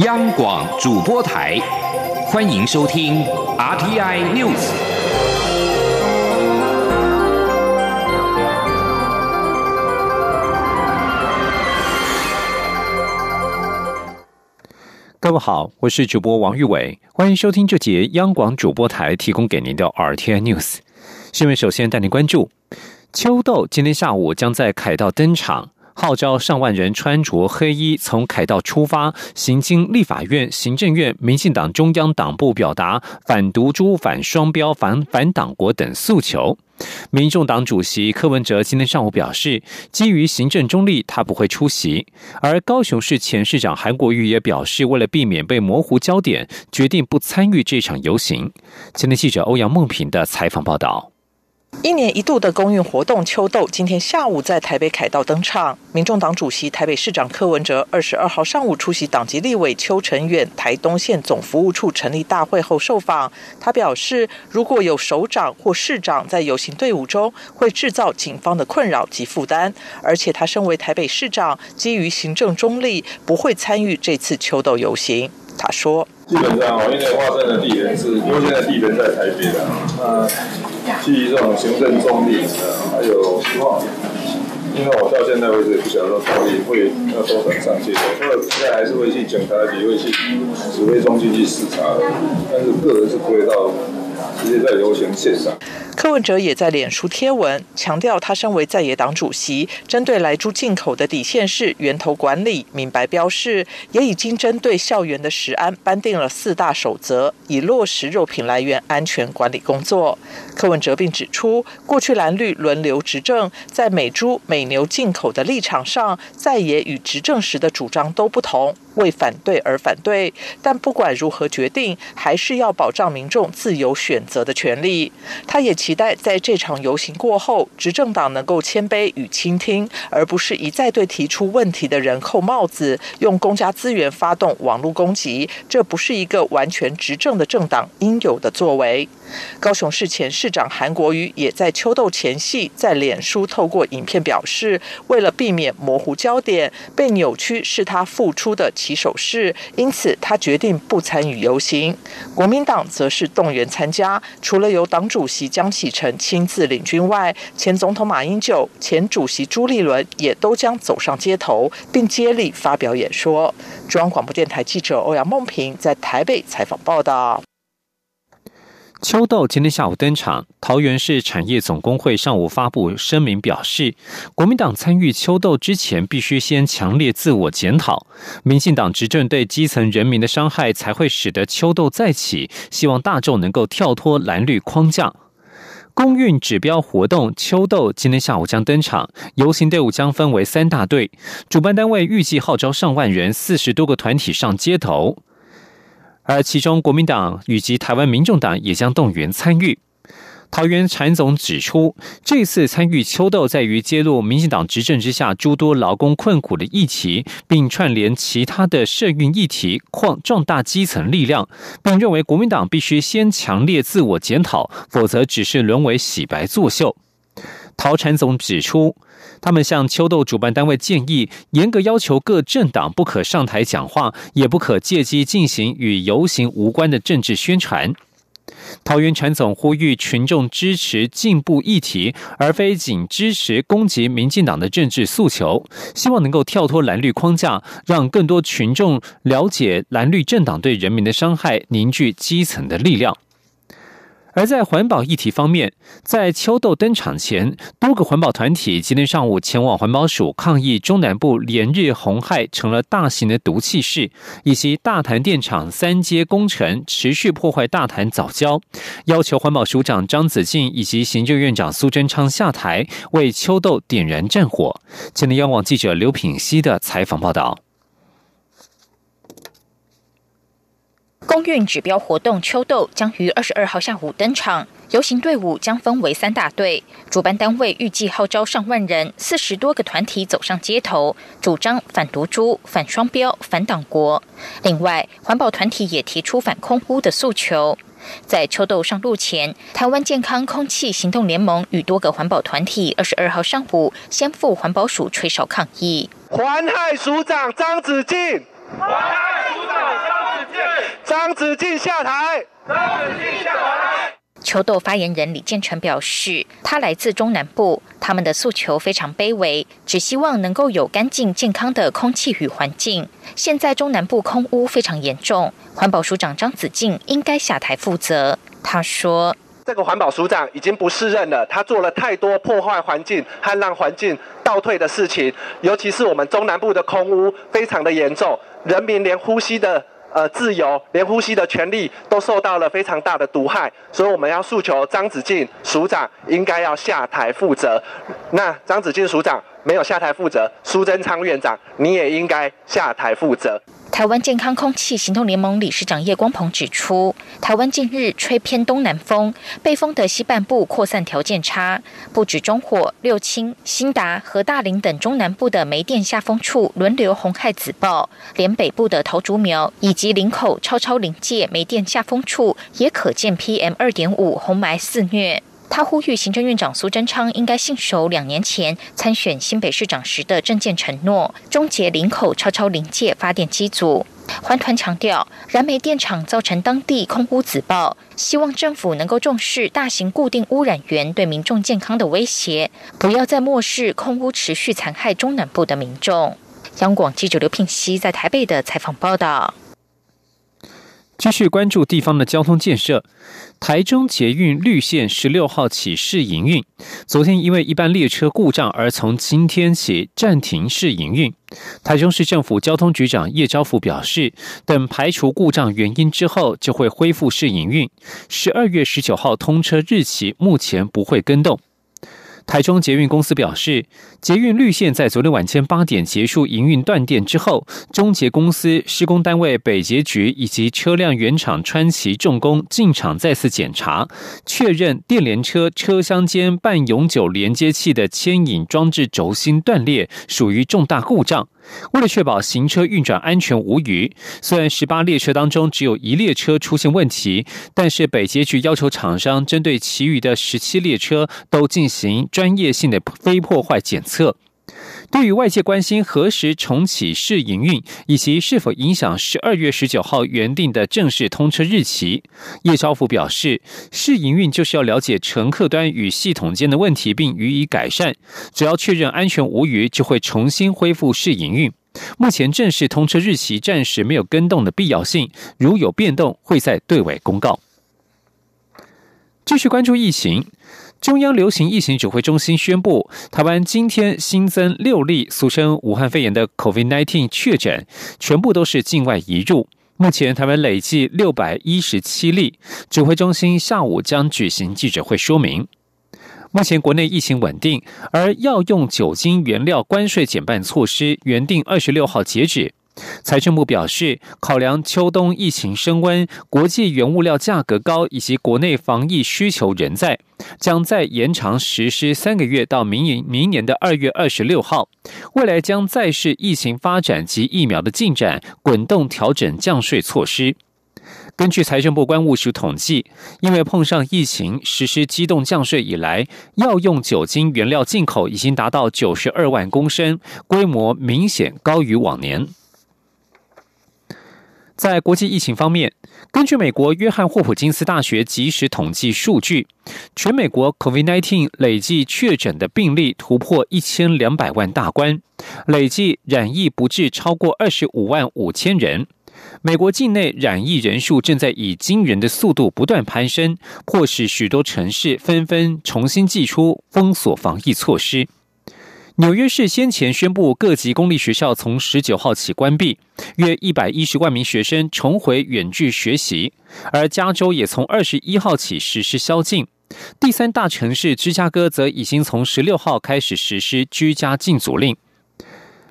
央广主播台，欢迎收听 RTI News。各位好，我是主播王玉伟，欢迎收听这节央广主播台提供给您的 RTI News。新闻首先带您关注，秋豆今天下午将在凯道登场。号召上万人穿着黑衣从凯道出发，行经立法院、行政院、民进党中央党部，表达反毒株、反双标、反反党国等诉求。民众党主席柯文哲今天上午表示，基于行政中立，他不会出席。而高雄市前市长韩国瑜也表示，为了避免被模糊焦点，决定不参与这场游行。前天记者欧阳梦平的采访报道。一年一度的公运活动秋斗今天下午在台北凯道登场。民众党主席台北市长柯文哲二十二号上午出席党籍立委邱成远台东县总服务处成立大会后受访，他表示，如果有首长或市长在游行队伍中，会制造警方的困扰及负担。而且他身为台北市长，基于行政中立，不会参与这次秋斗游行。他说：“基本上哦，因为华山的地点是，因为现在地点在台北的，那。”基于这种行政中立，啊，还有希望，因为我到现在为止也不晓得到底会要多少上街，所以现在还是会去检查，也，会去指挥中心去视察，但是个人是不会到直接在游行现场。柯文哲也在脸书贴文强调，他身为在野党主席，针对来猪进口的底线是源头管理、明白标示，也已经针对校园的食安颁定了四大守则，以落实肉品来源安全管理工作。柯文哲并指出，过去蓝绿轮流执政，在美猪美牛进口的立场上，在野与执政时的主张都不同。为反对而反对，但不管如何决定，还是要保障民众自由选择的权利。他也期待在这场游行过后，执政党能够谦卑与倾听，而不是一再对提出问题的人扣帽子，用公家资源发动网络攻击。这不是一个完全执政的政党应有的作为。高雄市前市长韩国瑜也在秋斗前夕，在脸书透过影片表示，为了避免模糊焦点被扭曲是他付出的起手式，因此他决定不参与游行。国民党则是动员参加，除了由党主席江启臣亲自领军外，前总统马英九、前主席朱立伦也都将走上街头，并接力发表演说。中央广播电台记者欧阳梦平在台北采访报道。秋豆今天下午登场，桃园市产业总工会上午发布声明表示，国民党参与秋豆之前，必须先强烈自我检讨。民进党执政对基层人民的伤害，才会使得秋豆再起。希望大众能够跳脱蓝绿框架。公运指标活动秋豆今天下午将登场，游行队伍将分为三大队，主办单位预计号召上万人，四十多个团体上街头。而其中，国民党以及台湾民众党也将动员参与。桃园产总指出，这次参与秋斗在于揭露民进党执政之下诸多劳工困苦的议题，并串联其他的社运议题，扩壮大基层力量，并认为国民党必须先强烈自我检讨，否则只是沦为洗白作秀。陶产总指出。他们向秋豆主办单位建议，严格要求各政党不可上台讲话，也不可借机进行与游行无关的政治宣传。桃园产总呼吁群众支持进步议题，而非仅支持攻击民进党的政治诉求，希望能够跳脱蓝绿框架，让更多群众了解蓝绿政党对人民的伤害，凝聚基层的力量。而在环保议题方面，在秋豆登场前，多个环保团体今天上午前往环保署抗议中南部连日红害成了大型的毒气室，以及大潭电厂三阶工程持续破坏大潭早教，要求环保署长张子静以及行政院长苏贞昌下台，为秋豆点燃战火。今天央网记者刘品熙的采访报道。公运指标活动秋斗将于二十二号下午登场，游行队伍将分为三大队，主办单位预计号召上万人，四十多个团体走上街头，主张反毒株、反双标、反党国。另外，环保团体也提出反空污的诉求。在秋斗上路前，台湾健康空气行动联盟与多个环保团体二十二号上午先赴环保署吹哨抗议。环害署长张子敬，环害署长。子敬下台，张子敬下台。球斗发言人李建成表示，他来自中南部，他们的诉求非常卑微，只希望能够有干净健康的空气与环境。现在中南部空污非常严重，环保署长张子敬应该下台负责。他说：“这个环保署长已经不适任了，他做了太多破坏环境和让环境倒退的事情，尤其是我们中南部的空污非常的严重，人民连呼吸的。”呃，自由连呼吸的权利都受到了非常大的毒害，所以我们要诉求张子静署长应该要下台负责。那张子静署长。没有下台负责，苏贞昌院长，你也应该下台负责。台湾健康空气行动联盟理事长叶光鹏指出，台湾近日吹偏东南风，北风的西半部扩散条件差，不止中火、六轻、新达和大林等中南部的煤电下风处轮流红害紫爆，连北部的头竹苗以及林口超超临界煤电下风处也可见 PM 二点五红霾肆虐。他呼吁行政院长苏贞昌应该信守两年前参选新北市长时的政见承诺，终结林口超超临界发电机组。环团强调，燃煤电厂造成当地空污紫爆，希望政府能够重视大型固定污染源对民众健康的威胁，不要再漠视空污持续残害中南部的民众。央广记者刘聘熙在台北的采访报道。继续关注地方的交通建设。台中捷运绿线十六号起试营运，昨天因为一班列车故障而从今天起暂停试营运。台中市政府交通局长叶昭福表示，等排除故障原因之后，就会恢复试营运。十二月十九号通车日期目前不会更动。台中捷运公司表示，捷运绿线在昨天晚间八点结束营运断电之后，中捷公司施工单位北捷局以及车辆原厂川崎重工进场再次检查，确认电联车车厢间半永久连接器的牵引装置轴心断裂，属于重大故障。为了确保行车运转安全无虞，虽然十八列车当中只有一列车出现问题，但是北捷局要求厂商针对其余的十七列车都进行专业性的非破坏检测。对于外界关心何时重启试营运，以及是否影响十二月十九号原定的正式通车日期，叶超福表示，试营运就是要了解乘客端与系统间的问题，并予以改善。只要确认安全无虞，就会重新恢复试营运。目前正式通车日期暂时没有跟动的必要性，如有变动，会在对外公告。继续关注疫情。中央流行疫情指挥中心宣布，台湾今天新增六例俗称武汉肺炎的 COVID-19 确诊，全部都是境外移入。目前台湾累计六百一十七例。指挥中心下午将举行记者会说明，目前国内疫情稳定，而药用酒精原料关税减半措施原定二十六号截止。财政部表示，考量秋冬疫情升温、国际原物料价格高以及国内防疫需求仍在，将再延长实施三个月到明年明年的二月二十六号。未来将再视疫情发展及疫苗的进展，滚动调整降税措施。根据财政部关务署统计，因为碰上疫情实施机动降税以来，药用酒精原料进口已经达到九十二万公升，规模明显高于往年。在国际疫情方面，根据美国约翰霍普金斯大学即时统计数据，全美国 COVID-19 累计确诊的病例突破一千两百万大关，累计染疫不治超过二十五万五千人。美国境内染疫人数正在以惊人的速度不断攀升，迫使许多城市纷纷重新祭出封锁防疫措施。纽约市先前宣布，各级公立学校从十九号起关闭，约一百一十万名学生重回远距学习。而加州也从二十一号起实施宵禁。第三大城市芝加哥则已经从十六号开始实施居家禁足令。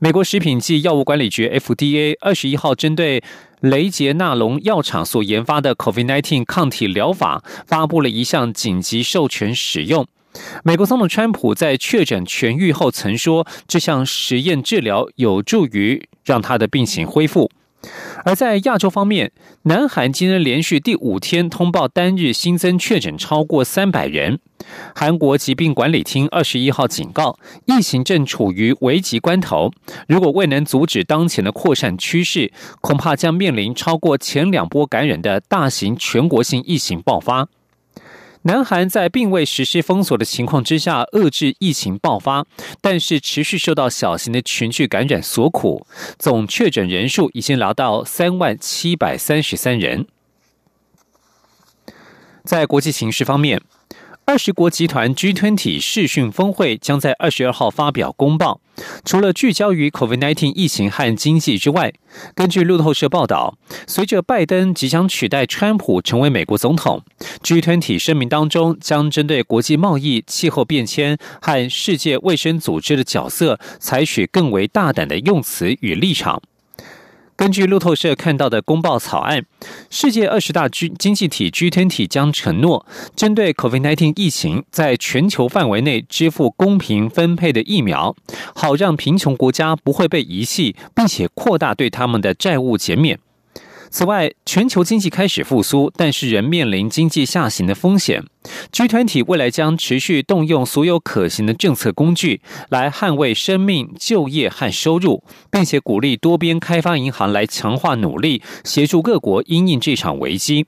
美国食品及药物管理局 （FDA） 二十一号针对雷杰纳隆药厂所研发的 COVID-19 抗体疗法，发布了一项紧急授权使用。美国总统川普在确诊痊愈后曾说，这项实验治疗有助于让他的病情恢复。而在亚洲方面，南韩今天连续第五天通报单日新增确诊超过三百人。韩国疾病管理厅二十一号警告，疫情正处于危急关头，如果未能阻止当前的扩散趋势，恐怕将面临超过前两波感染的大型全国性疫情爆发。南韩在并未实施封锁的情况之下遏制疫情爆发，但是持续受到小型的群聚感染所苦，总确诊人数已经达到三万七百三十三人。在国际形势方面。二十国集团 G20 视讯峰会将在二十二号发表公报，除了聚焦于 COVID-19 疫情和经济之外，根据路透社报道，随着拜登即将取代川普成为美国总统，G20 声明当中将针对国际贸易、气候变迁和世界卫生组织的角色，采取更为大胆的用词与立场。根据路透社看到的公报草案，世界二十大经经济体 G20 将承诺针对 COVID-19 疫情，在全球范围内支付公平分配的疫苗，好让贫穷国家不会被遗弃，并且扩大对他们的债务减免。此外，全球经济开始复苏，但是仍面临经济下行的风险。G 团体未来将持续动用所有可行的政策工具，来捍卫生命、就业和收入，并且鼓励多边开发银行来强化努力，协助各国因应这场危机。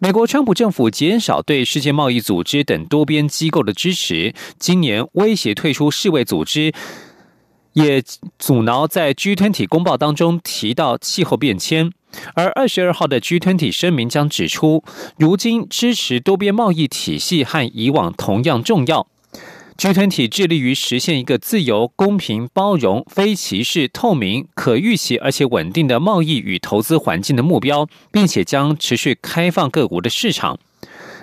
美国川普政府减少对世界贸易组织等多边机构的支持，今年威胁退出世卫组织。也阻挠在 G20 公报当中提到气候变迁，而二十二号的 G20 声明将指出，如今支持多边贸易体系和以往同样重要。G20 致力于实现一个自由、公平、包容、非歧视、透明、可预期而且稳定的贸易与投资环境的目标，并且将持续开放各国的市场。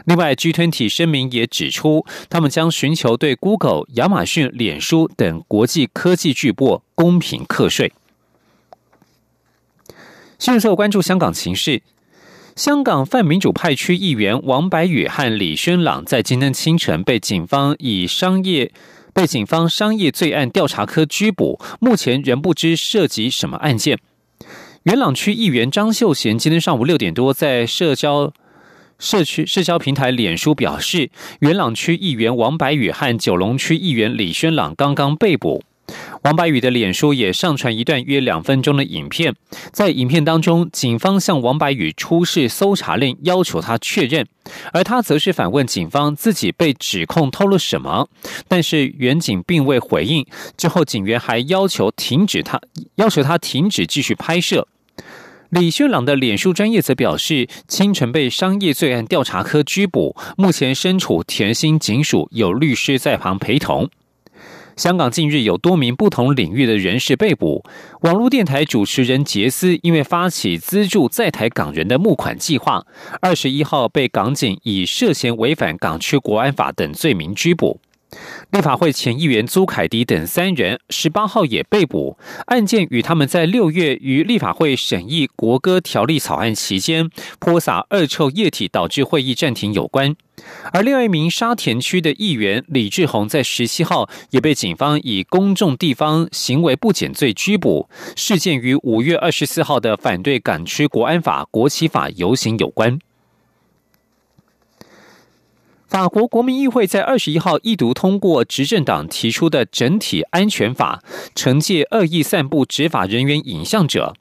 另外，G20 声明也指出，他们将寻求对 Google、亚马逊、脸书等国际科技巨擘公平课税。新闻所关注香港情势，香港泛民主派区议员王白宇和李轩朗在今天清晨被警方以商业被警方商业罪案调查科拘捕，目前仍不知涉及什么案件。元朗区议员张秀贤今天上午六点多在社交。社区社交平台脸书表示，元朗区议员王白宇和九龙区议员李轩朗刚刚被捕。王白宇的脸书也上传一段约两分钟的影片，在影片当中，警方向王白宇出示搜查令，要求他确认，而他则是反问警方自己被指控偷了什么，但是原警并未回应。之后，警员还要求停止他，要求他停止继续拍摄。李轩朗的脸书专业则表示，清晨被商业罪案调查科拘捕，目前身处甜心警署，有律师在旁陪同。香港近日有多名不同领域的人士被捕，网络电台主持人杰斯因为发起资助在台港人的募款计划，二十一号被港警以涉嫌违反港区国安法等罪名拘捕。立法会前议员朱凯迪等三人十八号也被捕，案件与他们在六月于立法会审议国歌条例草案期间泼洒恶臭液体导致会议暂停有关。而另外一名沙田区的议员李志宏在十七号也被警方以公众地方行为不检罪拘捕，事件与五月二十四号的反对港区国安法国旗法游行有关。法国国民议会在二十一号一读通过执政党提出的整体安全法，惩戒恶意散布执法人员影像者。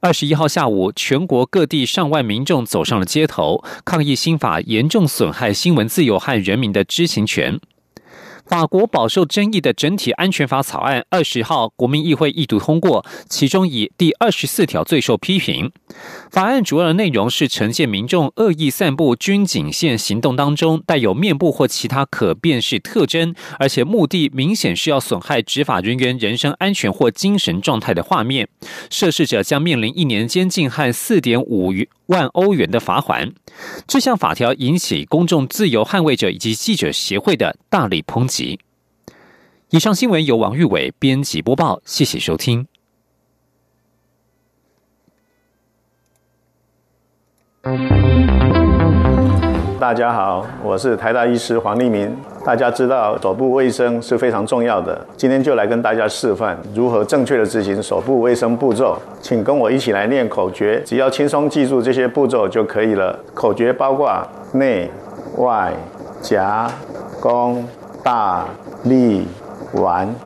二十一号下午，全国各地上万民众走上了街头，抗议新法严重损害新闻自由和人民的知情权。法国饱受争议的整体安全法草案，二十号国民议会一读通过，其中以第二十四条最受批评。法案主要的内容是呈现民众恶意散布军警线行动当中带有面部或其他可辨识特征，而且目的明显是要损害执法人员人身安全或精神状态的画面，涉事者将面临一年监禁和四点五万欧元的罚款。这项法条引起公众自由捍卫者以及记者协会的大力抨击。以上新闻由王玉伟编辑播报，谢谢收听。大家好，我是台大医师黄立明。大家知道手部卫生是非常重要的，今天就来跟大家示范如何正确的执行手部卫生步骤。请跟我一起来念口诀，只要轻松记住这些步骤就可以了。口诀包括内、外、夹、弓、大、立、完。